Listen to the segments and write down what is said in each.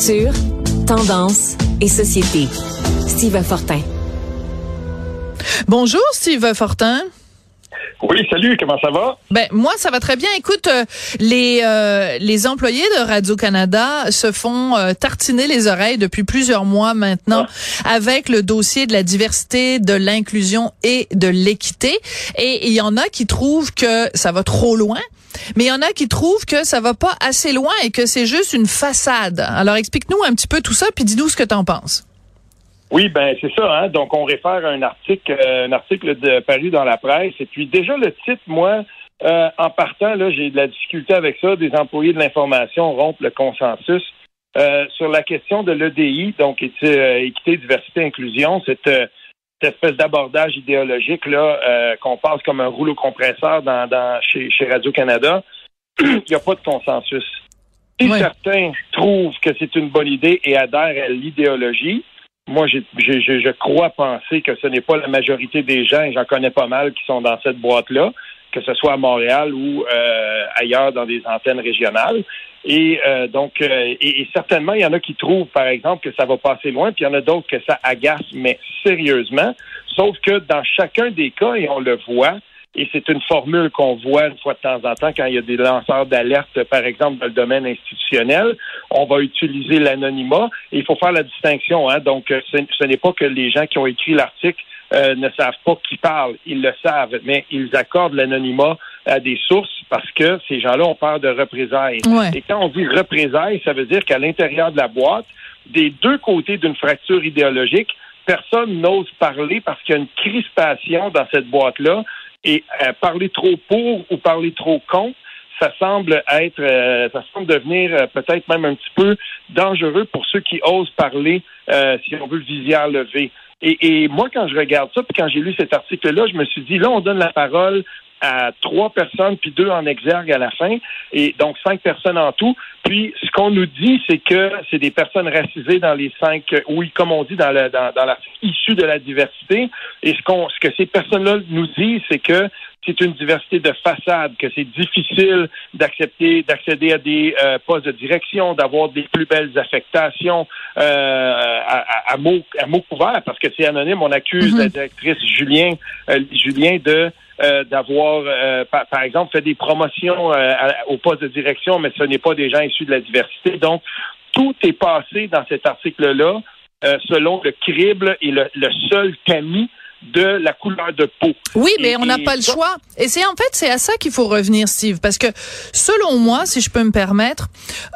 Culture, tendance et société. Steve Fortin. Bonjour Steve Fortin. Oui, salut, comment ça va? Ben moi ça va très bien. Écoute, euh, les euh, les employés de Radio Canada se font euh, tartiner les oreilles depuis plusieurs mois maintenant ah. avec le dossier de la diversité, de l'inclusion et de l'équité et il y en a qui trouvent que ça va trop loin. Mais il y en a qui trouvent que ça va pas assez loin et que c'est juste une façade. Alors explique-nous un petit peu tout ça puis dis-nous ce que tu en penses. Oui, ben c'est ça. Hein? Donc, on réfère à un article, euh, un article de, paru dans la presse. Et puis déjà le titre, moi, euh, en partant, là, j'ai de la difficulté avec ça. Des employés de l'information rompent le consensus euh, sur la question de l'EDI, donc équité, diversité, inclusion. Cette, cette espèce d'abordage idéologique là qu'on passe comme un rouleau compresseur dans, dans chez, chez Radio Canada. Il n'y a pas de consensus. Si certains trouvent que c'est une bonne idée et adhèrent à l'idéologie, moi, je, je crois penser que ce n'est pas la majorité des gens, et j'en connais pas mal, qui sont dans cette boîte-là, que ce soit à Montréal ou euh, ailleurs dans des antennes régionales. Et euh, donc, euh, et, certainement, il y en a qui trouvent, par exemple, que ça va passer loin, puis il y en a d'autres que ça agace, mais sérieusement. Sauf que dans chacun des cas, et on le voit, et c'est une formule qu'on voit une fois de temps en temps quand il y a des lanceurs d'alerte, par exemple, dans le domaine institutionnel. On va utiliser l'anonymat. Et il faut faire la distinction. Hein. Donc, euh, ce, n'est pas que les gens qui ont écrit l'article euh, ne savent pas qui parle. Ils le savent, mais ils accordent l'anonymat à des sources parce que ces gens-là ont peur de représailles. Et quand on dit représailles, ça veut dire qu'à l'intérieur de la boîte, des deux côtés d'une fracture idéologique, personne n'ose parler parce qu'il y a une crispation dans cette boîte-là et euh, parler trop pour ou parler trop contre, ça semble être, euh, ça semble devenir euh, peut-être même un petit peu dangereux pour ceux qui osent parler, si on veut visière levé. Et, et, moi, quand je regarde ça, puis quand j'ai lu cet article-là, je me suis dit, là, on donne la parole à trois personnes, puis deux en exergue à la fin, et donc cinq personnes en tout. Puis ce qu'on nous dit, c'est que c'est des personnes racisées dans les cinq, oui, comme on dit dans, le, dans, dans l'article, issues de la diversité. Et ce, qu'on, ce que ces personnes-là nous disent, c'est que c'est une diversité de façade, que c'est difficile d'accepter, d'accéder à des euh, postes de direction, d'avoir des plus belles affectations euh, à, à, mots, à mots couverts, parce que c'est anonyme. On accuse mm-hmm. la directrice Julien, euh, Julien de euh, d'avoir, euh, par, exemple, fait des promotions euh, au poste de direction, mais ce n'est pas des gens issus de la diversité. Donc, tout est passé dans cet article-là selon le crible et le, le seul tamis de la couleur de peau. Oui, mais on n'a pas le choix. Et c'est en fait c'est à ça qu'il faut revenir, Steve, parce que selon moi, si je peux me permettre,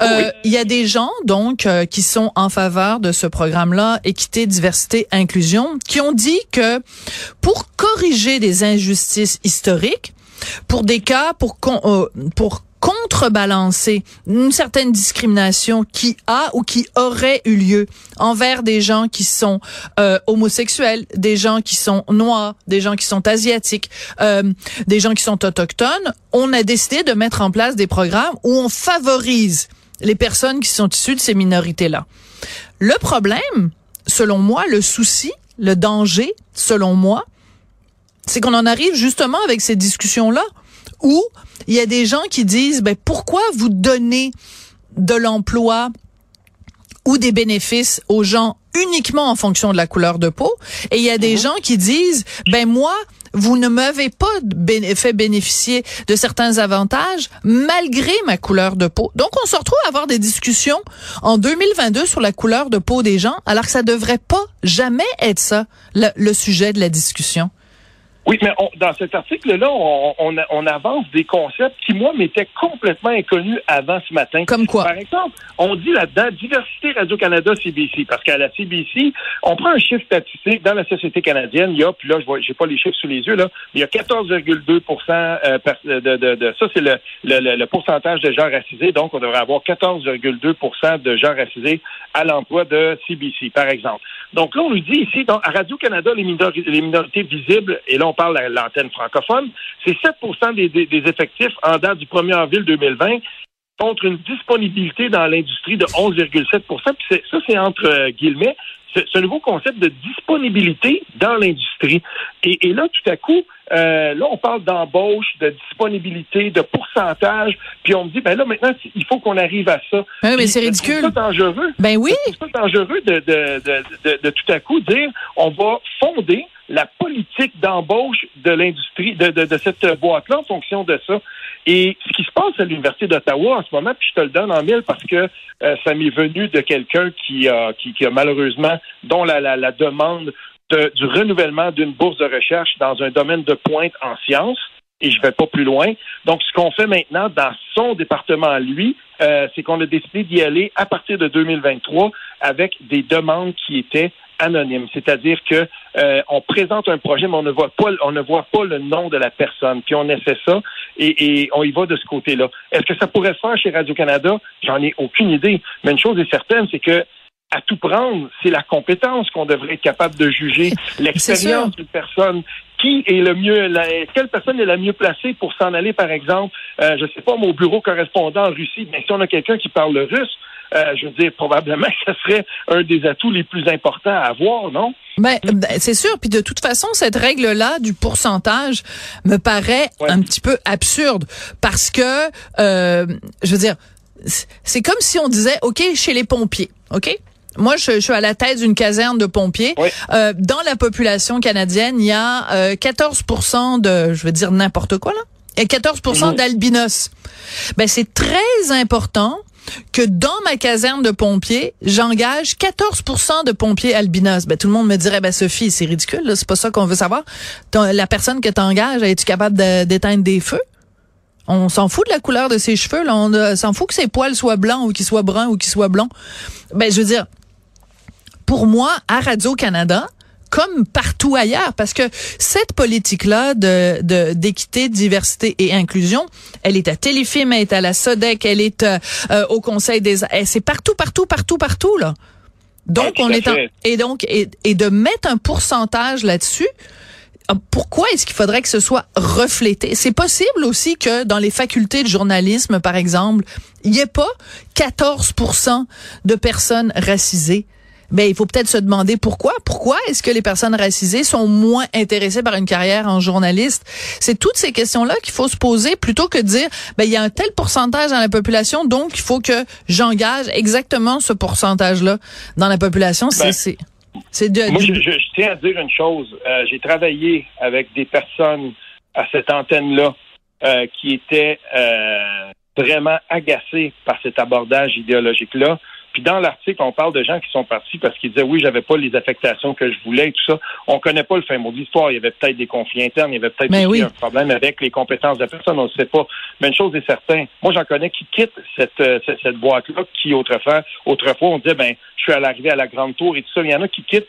euh, il y a des gens donc euh, qui sont en faveur de ce programme-là, équité, diversité, inclusion, qui ont dit que pour corriger des injustices historiques, pour des cas, pour euh, pour contrebalancer une certaine discrimination qui a ou qui aurait eu lieu envers des gens qui sont euh, homosexuels, des gens qui sont noirs, des gens qui sont asiatiques, euh, des gens qui sont autochtones, on a décidé de mettre en place des programmes où on favorise les personnes qui sont issues de ces minorités-là. Le problème, selon moi, le souci, le danger, selon moi, c'est qu'on en arrive justement avec ces discussions-là où il y a des gens qui disent, ben, pourquoi vous donnez de l'emploi ou des bénéfices aux gens uniquement en fonction de la couleur de peau? Et il y a des mhm. gens qui disent, ben moi, vous ne m'avez pas fait bénéficier de certains avantages malgré ma couleur de peau. Donc, on se retrouve à avoir des discussions en 2022 sur la couleur de peau des gens, alors que ça devrait pas jamais être ça, le sujet de la discussion. Oui, mais dans cet article-là, on, on, avance des concepts qui, moi, m'étaient complètement inconnus avant ce matin. Comme quoi? Par exemple, on dit là-dedans diversité Radio-Canada CBC, parce qu'à la CBC, on prend un chiffre statistique dans la société canadienne, il y a, puis là, je vois, j'ai pas les chiffres sous les yeux, là, il y a 14,2 euh, de, de, de, ça, c'est le, le, le, pourcentage de gens racisés, donc on devrait avoir 14,2% de gens racisés à l'emploi de CBC, par exemple. Donc là, on nous dit ici, à Radio-Canada, les, les minorités visibles, et là, on parle de l'antenne francophone, c'est 7 des, des, effectifs en date du 1er avril 2020 contre une disponibilité dans l'industrie de 11,7 Puis ça, c'est entre euh, guillemets, ce nouveau concept de disponibilité dans l'industrie. Et, et, là, tout à coup, euh, là, on parle d'embauche, de disponibilité, de pourcentage, puis on me dit, ben là, maintenant, il faut qu'on arrive à ça. Ben oui, mais c'est ridicule. C'est dangereux. Ben oui. C'est dangereux de, de, de, de, tout à coup dire, on va fonder la politique d'embauche de l'industrie, de, de, cette boîte-là en fonction de ça. Et ce qui se passe à l'Université d'Ottawa en ce moment, puis je te le donne en mille parce que euh, ça m'est venu de quelqu'un qui qui, a malheureusement, dont la, la, la demande du renouvellement d'une bourse de recherche dans un domaine de pointe en sciences et je vais pas plus loin. Donc, ce qu'on fait maintenant dans son département, lui, euh, c'est qu'on a décidé d'y aller à partir de 2023 avec des demandes qui étaient anonymes. C'est-à-dire que euh, on présente un projet, mais on ne voit pas, on ne voit pas le nom de la personne. Puis on essaie ça et, et on y va de ce côté-là. Est-ce que ça pourrait se faire chez Radio Canada J'en ai aucune idée. Mais une chose est certaine, c'est que à tout prendre, c'est la compétence qu'on devrait être capable de juger, l'expérience d'une personne. Qui est le mieux, quelle personne est la mieux placée pour s'en aller, par exemple, euh, je sais pas, mon bureau correspondant en Russie, mais si on a quelqu'un qui parle le russe, euh, je veux dire, probablement que ce serait un des atouts les plus importants à avoir, non? Ben, ben, c'est sûr. Puis de toute façon, cette règle-là du pourcentage me paraît un petit peu absurde parce que, euh, je veux dire, c'est comme si on disait, OK, chez les pompiers, OK? Moi, je, suis à la tête d'une caserne de pompiers. Euh, dans la population canadienne, il y a euh, 14% de, je veux dire n'importe quoi là, et 14 mhm. d'albinos. Ben c'est très important que dans ma caserne de pompiers, j'engage 14% de pompiers albinos. Ben, tout le monde me dirait, ben, Sophie, c'est ridicule, c'est pas ça qu'on veut savoir. La personne que tu engages, es-tu capable d'éteindre des feux? On s'en fout de la couleur de ses cheveux, là. On euh, s'en fout que ses poils soient blancs ou qu'ils soient bruns ou qu'ils soient blonds. Ben, je veux dire, pour moi, à Radio-Canada, comme partout ailleurs, parce que cette politique-là de d'équité, diversité et inclusion, elle est à Téléfilm, elle est à la SODEC, elle est euh, euh, au Conseil des, c'est partout, partout, partout, partout là. Donc on est en, et donc et, et de mettre un pourcentage là-dessus, euh, pourquoi est-ce qu'il faudrait que ce soit reflété? C'est possible aussi que dans les facultés de journalisme, par exemple, il n'y ait pas 14% de personnes racisées ben il faut peut-être se demander pourquoi. Pourquoi est-ce que les personnes racisées sont moins intéressées par une carrière en journaliste? C'est toutes ces questions-là qu'il faut se poser plutôt que de dire ben il y a un tel pourcentage dans la population, donc il faut que j'engage exactement ce pourcentage-là dans la population. c'est ben, c'est de, moi, je, tiens à dire une chose. Euh, j'ai travaillé avec des personnes à cette antenne-là euh, qui étaient euh, vraiment agacées par cet abordage idéologique-là. Puis dans l'article, on parle de gens qui sont partis parce qu'ils disaient oui, j'avais pas les affectations que je voulais et tout ça. On connaît pas le fin mot de l'histoire. Il y avait peut-être des conflits internes, il y avait peut-être un problème avec les compétences de la personne, on ne sait pas. Mais une chose est certaine, moi j'en connais qui quittent cette, euh, cette, boîte-là, qui autrefois, autrefois on disait ben je suis à l'arrivée à la grande tour et tout ça. Il y en a qui quittent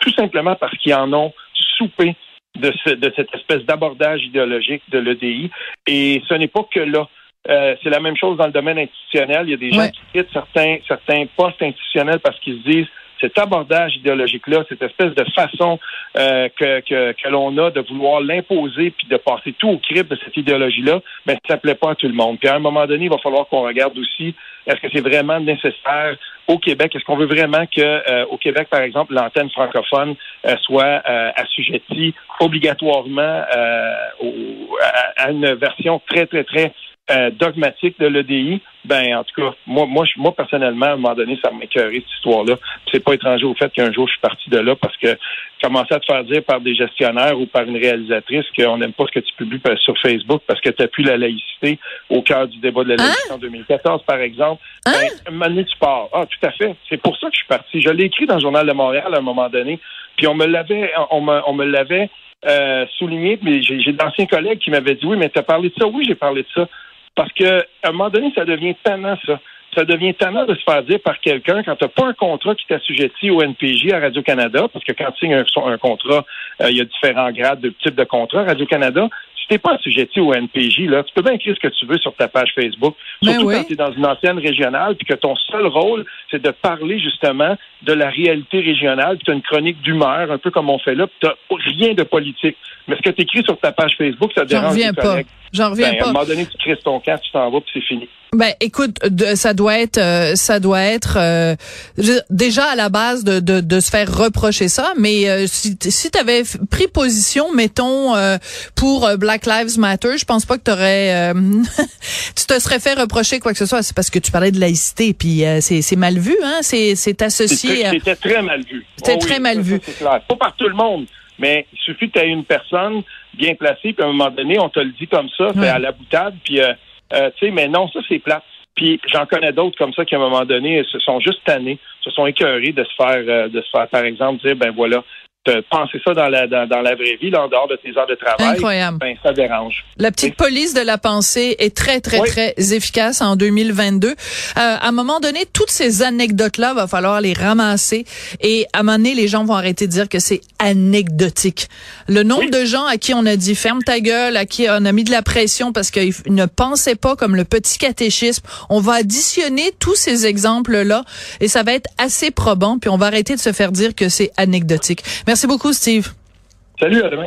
tout simplement parce qu'ils en ont soupé de, de cette espèce d'abordage idéologique de l'EDI. Et ce n'est pas que là. Euh, c'est la même chose dans le domaine institutionnel. Il y a des gens qui quittent certains, certains postes institutionnels parce qu'ils se disent cet abordage idéologique-là, cette espèce de façon euh, que, que, que l'on a de vouloir l'imposer puis de passer tout au crible de cette idéologie-là, ben ça plaît pas à tout le monde. Puis à un moment donné, il va falloir qu'on regarde aussi est-ce que c'est vraiment nécessaire au Québec? Est-ce qu'on veut vraiment que euh, au Québec, par exemple, l'antenne francophone soit assujettie obligatoirement à, une version très très très euh, dogmatique de l'EDI, ben en tout cas, moi, moi, moi personnellement, à un moment donné, ça m'écœurait cette histoire-là. C'est pas étranger au fait qu'un jour je suis parti de là parce que commencer à te faire dire par des gestionnaires ou par une réalisatrice qu'on n'aime pas ce que tu publies sur Facebook parce que tu pu la laïcité au cœur du débat de la laïcité hein? en 2014, par exemple. Hein? Ben, tu pars. Ah, tout à fait. C'est pour ça que je suis parti. Je l'ai écrit dans le Journal de Montréal à un moment donné, puis on me l'avait, on me, on me l'avait euh, souligné, mais j'ai d'anciens collègues qui m'avaient dit oui, mais tu as parlé de ça. Oui, j'ai parlé de ça. Parce que à un moment donné, ça devient tannant, ça. Ça devient tannant de se faire dire par quelqu'un quand tu n'as pas un contrat qui t'assujettit au NPJ à Radio-Canada, parce que quand tu signes un, contrat, euh, il y a différents grades de type de contrat. Radio-Canada, si t'es pas assujetti au NPJ, là, tu peux bien écrire ce que tu veux sur ta page Facebook. Ben surtout quand tu es dans une ancienne régionale, puis que ton seul rôle, c'est de parler justement de la réalité régionale, puis tu as une chronique d'humeur, un peu comme on fait là, puis tu rien de politique. Mais ce que tu écris sur ta page Facebook, ça dérange pas. J'en reviens ben, pas. À un moment donné, tu crises ton camp, tu t'en vas, puis c'est fini. Ben, écoute, de, ça doit être, euh, ça doit être euh, déjà à la base de, de, de, se faire reprocher ça. Mais euh, si, si tu avais pris position, mettons pour Black Lives Matter, je pense pas que t'aurais, tu te serais fait reprocher quoi que ce soit. C'est parce que tu parlais de laïcité, puis c'est mal vu, hein. C'est c'est associé. C'était très mal vu. C'était très mal vu. Pas par tout le monde. Mais il suffit que tu aies une personne bien placée, puis à un moment donné, on te le dit comme ça, c'est à la boutade, puis euh, euh, tu sais, mais non, ça c'est plate. Puis j'en connais d'autres comme ça qui à un moment donné se sont juste tannés, se sont écœurés de se faire, euh, de se faire, par exemple, dire ben voilà, penser ça dans la, dans, la vraie vie, là, en dehors de tes heures de travail, Incroyable. ben, ça dérange. La petite police de la pensée est très, très, très efficace en 2022. Euh, à un moment donné, toutes ces anecdotes-là, va falloir les ramasser et à un moment donné, les gens vont arrêter de dire que c'est anecdotique. Le nombre de gens à qui on a dit ferme ta gueule, à qui on a mis de la pression parce qu'ils ne pensaient pas comme le petit catéchisme, on va additionner tous ces exemples-là et ça va être assez probant puis on va arrêter de se faire dire que c'est anecdotique. Merci beaucoup, Steve. Salut, à demain.